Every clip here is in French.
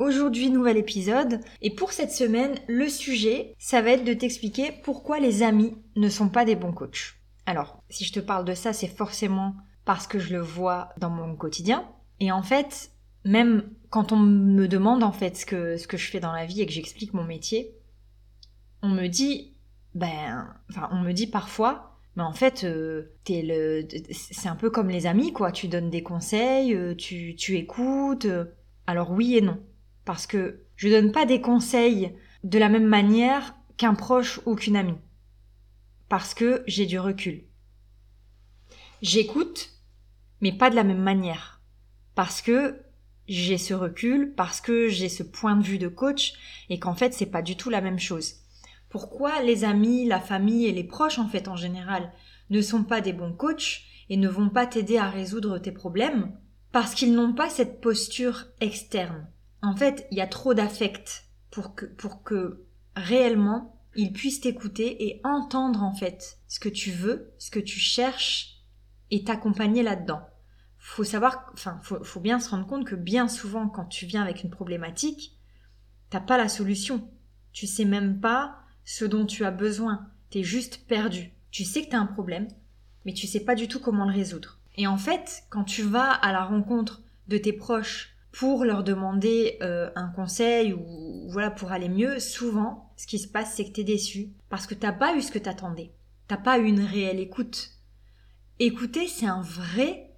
Aujourd'hui, nouvel épisode. Et pour cette semaine, le sujet, ça va être de t'expliquer pourquoi les amis ne sont pas des bons coachs. Alors, si je te parle de ça, c'est forcément parce que je le vois dans mon quotidien. Et en fait, même quand on me demande en fait ce que, ce que je fais dans la vie et que j'explique mon métier, on me dit, ben, enfin, on me dit parfois, mais en fait, euh, le, c'est un peu comme les amis, quoi. Tu donnes des conseils, euh, tu, tu écoutes. Euh. Alors oui et non. Parce que je donne pas des conseils de la même manière qu'un proche ou qu'une amie. Parce que j'ai du recul. J'écoute, mais pas de la même manière. Parce que j'ai ce recul, parce que j'ai ce point de vue de coach, et qu'en fait, c'est pas du tout la même chose. Pourquoi les amis, la famille et les proches en fait en général ne sont pas des bons coachs et ne vont pas t'aider à résoudre tes problèmes Parce qu'ils n'ont pas cette posture externe? En fait, il y a trop d'affect pour que, pour que réellement ils puissent t'écouter et entendre en fait ce que tu veux, ce que tu cherches et t'accompagner là-dedans. Faut savoir, enfin, faut, faut bien se rendre compte que bien souvent quand tu viens avec une problématique, t'as pas la solution. Tu sais même pas ce dont tu as besoin. T'es juste perdu. Tu sais que t'as un problème, mais tu sais pas du tout comment le résoudre. Et en fait, quand tu vas à la rencontre de tes proches pour leur demander euh, un conseil ou voilà pour aller mieux, souvent, ce qui se passe, c'est que t'es déçu parce que t'as pas eu ce que t'attendais. T'as pas eu une réelle écoute. Écouter, c'est un vrai,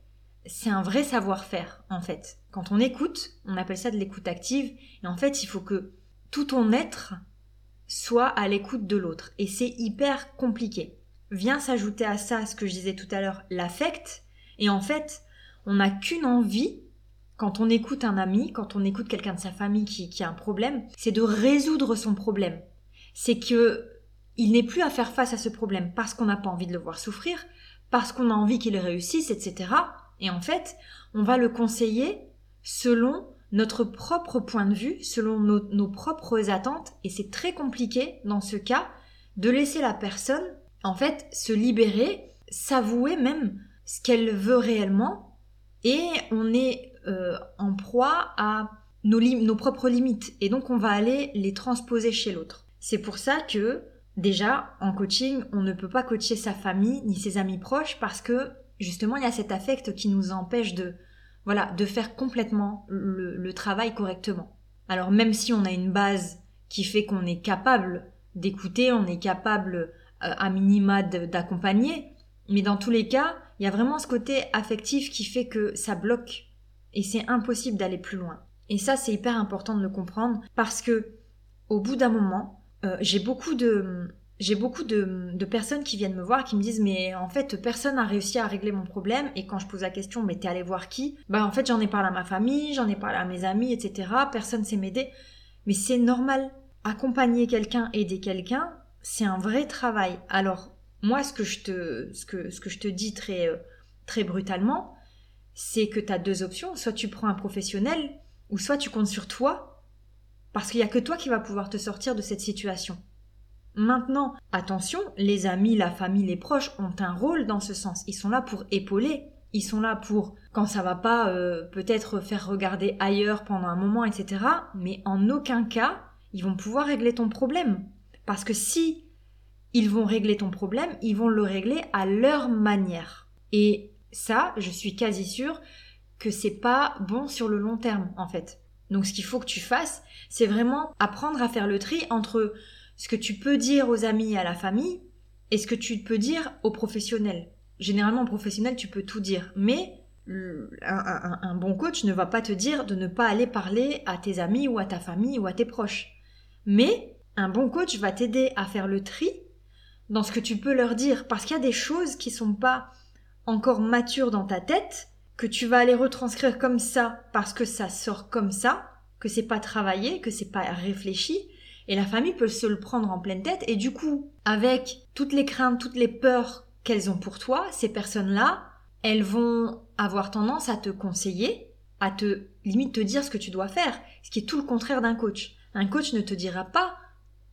c'est un vrai savoir-faire en fait. Quand on écoute, on appelle ça de l'écoute active. Et en fait, il faut que tout ton être soit à l'écoute de l'autre. Et c'est hyper compliqué. Vient s'ajouter à ça ce que je disais tout à l'heure, l'affect. Et en fait, on n'a qu'une envie, quand on écoute un ami, quand on écoute quelqu'un de sa famille qui, a un problème, c'est de résoudre son problème. C'est que il n'est plus à faire face à ce problème parce qu'on n'a pas envie de le voir souffrir, parce qu'on a envie qu'il réussisse, etc. Et en fait, on va le conseiller selon notre propre point de vue, selon nos, propres attentes, et c'est très compliqué dans ce cas de laisser la personne, en fait, se libérer, s'avouer même ce qu'elle veut réellement, et on est euh, en proie à nos, propres limites, et donc on va aller les transposer chez l'autre. C'est pour ça que, déjà, en coaching, on ne peut pas coacher sa famille ni ses amis proches parce que, justement, il y a cet affect qui nous empêche de, voilà, de faire complètement le, travail correctement. Alors même si on a une base qui fait qu'on est capable d'écouter, on est capable euh, à minima d'accompagner, mais dans tous les cas, il y a vraiment ce côté affectif qui fait que ça bloque et c'est impossible d'aller plus loin. Et ça, c'est hyper important de le comprendre parce que au bout d'un moment, euh, j'ai beaucoup de j'ai beaucoup de, personnes qui viennent me voir qui me disent mais en fait personne n'a réussi à régler mon problème et quand je pose la question mais t'es allé voir qui? Bah en fait j'en ai parlé à ma famille, j'en ai parlé à mes amis, etc. Personne sait m'aider. Mais c'est normal. Accompagner quelqu'un, aider quelqu'un, c'est un vrai travail. Alors moi ce que je te, ce que, ce que je te dis très, euh, très brutalement, c'est que tu as deux options. Soit tu prends un professionnel ou soit tu comptes sur toi parce qu'il n'y a que toi qui va pouvoir te sortir de cette situation. Maintenant, attention, les amis, la famille, les proches ont un rôle dans ce sens. Ils sont là pour épauler. Ils sont là pour, quand ça va pas, euh, peut-être faire regarder ailleurs pendant un moment, etc. Mais en aucun cas, ils vont pouvoir régler ton problème. Parce que si ils vont régler ton problème, ils vont le régler à leur manière. Et ça, je suis quasi sûre que c'est pas bon sur le long terme, en fait. Donc ce qu'il faut que tu fasses, c'est vraiment apprendre à faire le tri entre ce que tu peux dire aux amis et à la famille et ce que tu peux dire aux professionnels. Généralement, professionnel, tu peux tout dire, mais un, bon coach ne va pas te dire de ne pas aller parler à tes amis ou à ta famille ou à tes proches. Mais un bon coach va t'aider à faire le tri dans ce que tu peux leur dire, parce qu'il y a des choses qui sont pas encore matures dans ta tête, que tu vas aller retranscrire comme ça, parce que ça sort comme ça, que c'est pas travaillé, que c'est pas réfléchi, et la famille peut se le prendre en pleine tête, et du coup, avec toutes les craintes, toutes les peurs qu'elles ont pour toi, ces personnes-là, elles vont avoir tendance à te conseiller, à te limite te dire ce que tu dois faire, ce qui est tout le contraire d'un coach. Un coach ne te dira pas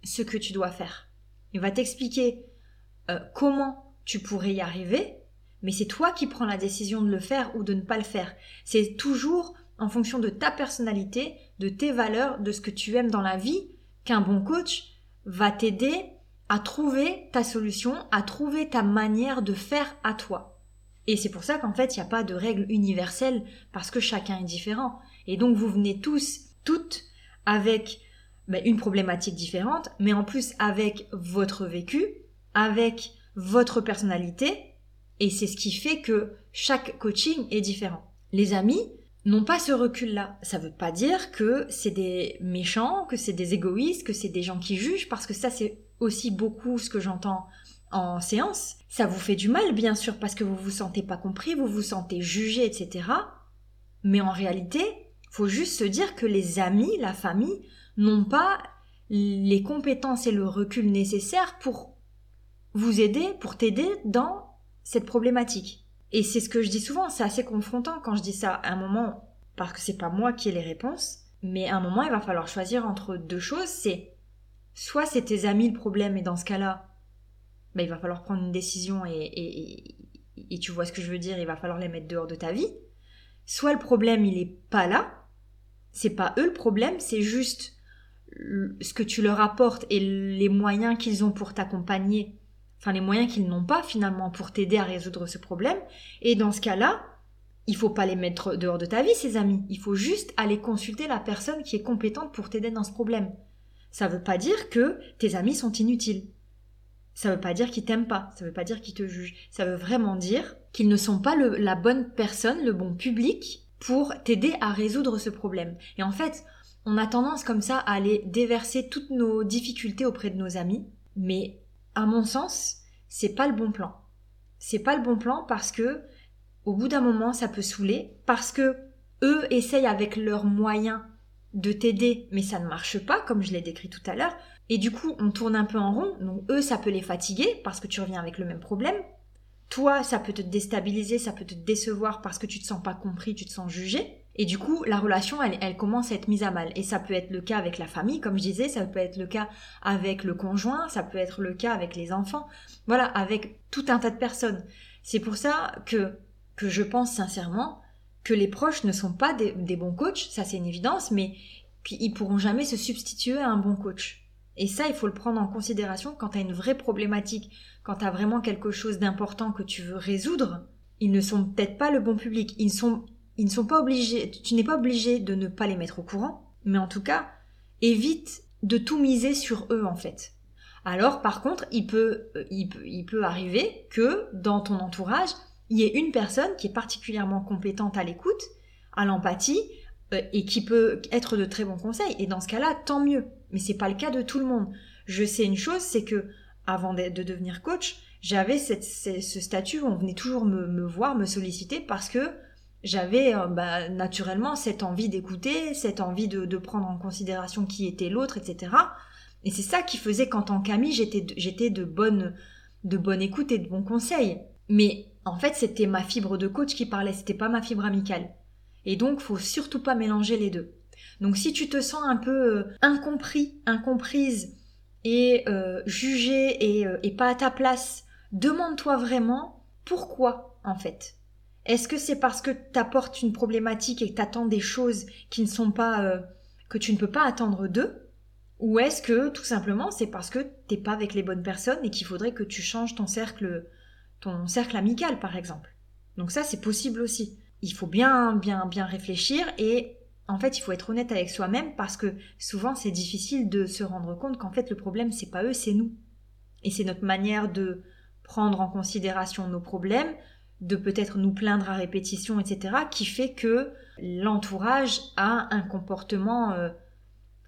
ce que tu dois faire. Il va t'expliquer euh, comment tu pourrais y arriver, mais c'est toi qui prends la décision de le faire ou de ne pas le faire. C'est toujours en fonction de ta personnalité, de tes valeurs, de ce que tu aimes dans la vie, qu'un bon coach va t'aider à trouver ta solution, à trouver ta manière de faire à toi. Et c'est pour ça qu'en fait, il n'y a pas de règle universelle parce que chacun est différent. Et donc, vous venez tous, toutes, avec ben, une problématique différente, mais en plus avec votre vécu, avec votre personnalité, et c'est ce qui fait que chaque coaching est différent. Les amis n'ont pas ce recul-là. Ça ne veut pas dire que c'est des méchants, que c'est des égoïstes, que c'est des gens qui jugent, parce que ça c'est aussi beaucoup ce que j'entends en séance. Ça vous fait du mal, bien sûr, parce que vous vous sentez pas compris, vous vous sentez jugé, etc. Mais en réalité, faut juste se dire que les amis, la famille, n'ont pas les compétences et le recul nécessaires pour vous aider, pour t'aider dans cette problématique. Et c'est ce que je dis souvent, c'est assez confrontant quand je dis ça à un moment, parce que c'est pas moi qui ai les réponses, mais à un moment il va falloir choisir entre deux choses, c'est soit c'est tes amis le problème, et dans ce cas-là, bah, il va falloir prendre une décision et, et, et, tu vois ce que je veux dire, il va falloir les mettre dehors de ta vie. Soit le problème il est pas là, c'est pas eux le problème, c'est juste ce que tu leur apportes et les moyens qu'ils ont pour t'accompagner enfin les moyens qu'ils n'ont pas finalement pour t'aider à résoudre ce problème. Et dans ce cas-là, il faut pas les mettre dehors de ta vie, ces amis. Il faut juste aller consulter la personne qui est compétente pour t'aider dans ce problème. Ça veut pas dire que tes amis sont inutiles. Ça veut pas dire qu'ils t'aiment pas. Ça veut pas dire qu'ils te jugent. Ça veut vraiment dire qu'ils ne sont pas la bonne personne, le bon public pour t'aider à résoudre ce problème. Et en fait, on a tendance comme ça à aller déverser toutes nos difficultés auprès de nos amis, mais à mon sens, c'est pas le bon plan. C'est pas le bon plan parce que, au bout d'un moment, ça peut saouler, parce que eux essayent avec leurs moyens de t'aider, mais ça ne marche pas, comme je l'ai décrit tout à l'heure, et du coup, on tourne un peu en rond, donc eux, ça peut les fatiguer, parce que tu reviens avec le même problème. Toi, ça peut te déstabiliser, ça peut te décevoir parce que tu te sens pas compris, tu te sens jugé. Et du coup, la relation, elle, commence à être mise à mal. Et ça peut être le cas avec la famille, comme je disais, ça peut être le cas avec le conjoint, ça peut être le cas avec les enfants. Voilà, avec tout un tas de personnes. C'est pour ça que, que je pense sincèrement que les proches ne sont pas des, bons coachs, ça c'est une évidence, mais qu'ils pourront jamais se substituer à un bon coach. Et ça, il faut le prendre en considération quand tu as une vraie problématique, quand tu as vraiment quelque chose d'important que tu veux résoudre. Ils ne sont peut-être pas le bon public. Ils sont ils ne sont pas obligés, tu n'es pas obligé de ne pas les mettre au courant, mais en tout cas, évite de tout miser sur eux en fait. Alors par contre, il peut, euh, il peut, il peut arriver que dans ton entourage, il y ait une personne qui est particulièrement compétente à l'écoute, à l'empathie, euh, et qui peut être de très bons conseils. Et dans ce cas-là, tant mieux. Mais c'est pas le cas de tout le monde. Je sais une chose, c'est que avant de, devenir coach, j'avais ce statut où on venait toujours me, me voir, me solliciter parce que j'avais euh, bah, naturellement cette envie d'écouter, cette envie de, prendre en considération qui était l'autre, etc. Et c'est ça qui faisait qu'en tant qu'amie, j'étais de bonne de bonne écoute et de bons conseils. Mais en fait, c'était ma fibre de coach qui parlait, c'était pas ma fibre amicale. Et donc, faut surtout pas mélanger les deux. Donc, si tu te sens un peu euh, incompris, incomprise et euh, jugé et, et pas à ta place, demande-toi vraiment pourquoi en fait. Est-ce que c'est parce que tu apportes une problématique et que tu attends des choses qui ne sont pas euh, que tu ne peux pas attendre d'eux? Ou est-ce que tout simplement c'est parce que t'es pas avec les bonnes personnes et qu'il faudrait que tu changes ton cercle ton cercle amical par exemple? Donc ça c'est possible aussi. Il faut bien bien bien réfléchir et en fait, il faut être honnête avec soi-même parce que souvent c'est difficile de se rendre compte qu'en fait le problème c'est pas eux, c'est nous. Et c'est notre manière de prendre en considération nos problèmes, de peut-être nous plaindre à répétition, etc., qui fait que l'entourage a un comportement euh,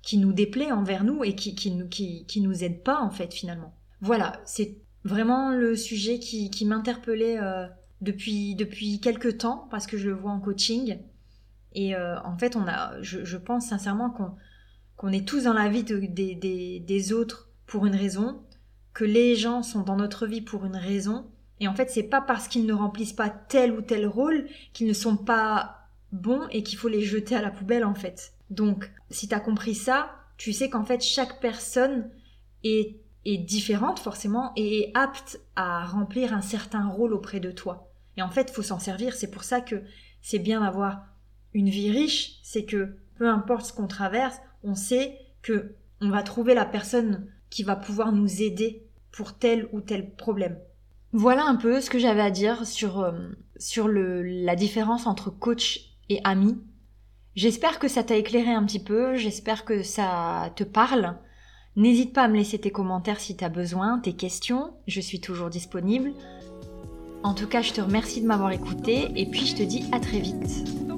qui nous déplaît envers nous et qui, qui, qui, qui, nous aide pas, en fait, finalement. Voilà, c'est vraiment le sujet qui, qui m'interpellait euh, depuis, depuis quelques temps, parce que je le vois en coaching. Et euh, en fait, on a, je, pense sincèrement qu'on est tous dans la vie des, des autres pour une raison, que les gens sont dans notre vie pour une raison. Et en fait, c'est pas parce qu'ils ne remplissent pas tel ou tel rôle qu'ils ne sont pas bons et qu'il faut les jeter à la poubelle en fait. Donc, si tu as compris ça, tu sais qu'en fait chaque personne est, différente forcément et est apte à remplir un certain rôle auprès de toi. Et en fait, faut s'en servir. C'est pour ça que c'est bien d'avoir une vie riche. C'est que peu importe ce qu'on traverse, on sait que on va trouver la personne qui va pouvoir nous aider pour tel ou tel problème. Voilà un peu ce que j'avais à dire sur, euh, sur le, la différence entre coach et ami. J'espère que ça t'a éclairé un petit peu, j'espère que ça te parle. N'hésite pas à me laisser tes commentaires si tu as besoin, tes questions, je suis toujours disponible. En tout cas, je te remercie de m'avoir écouté et puis je te dis à très vite.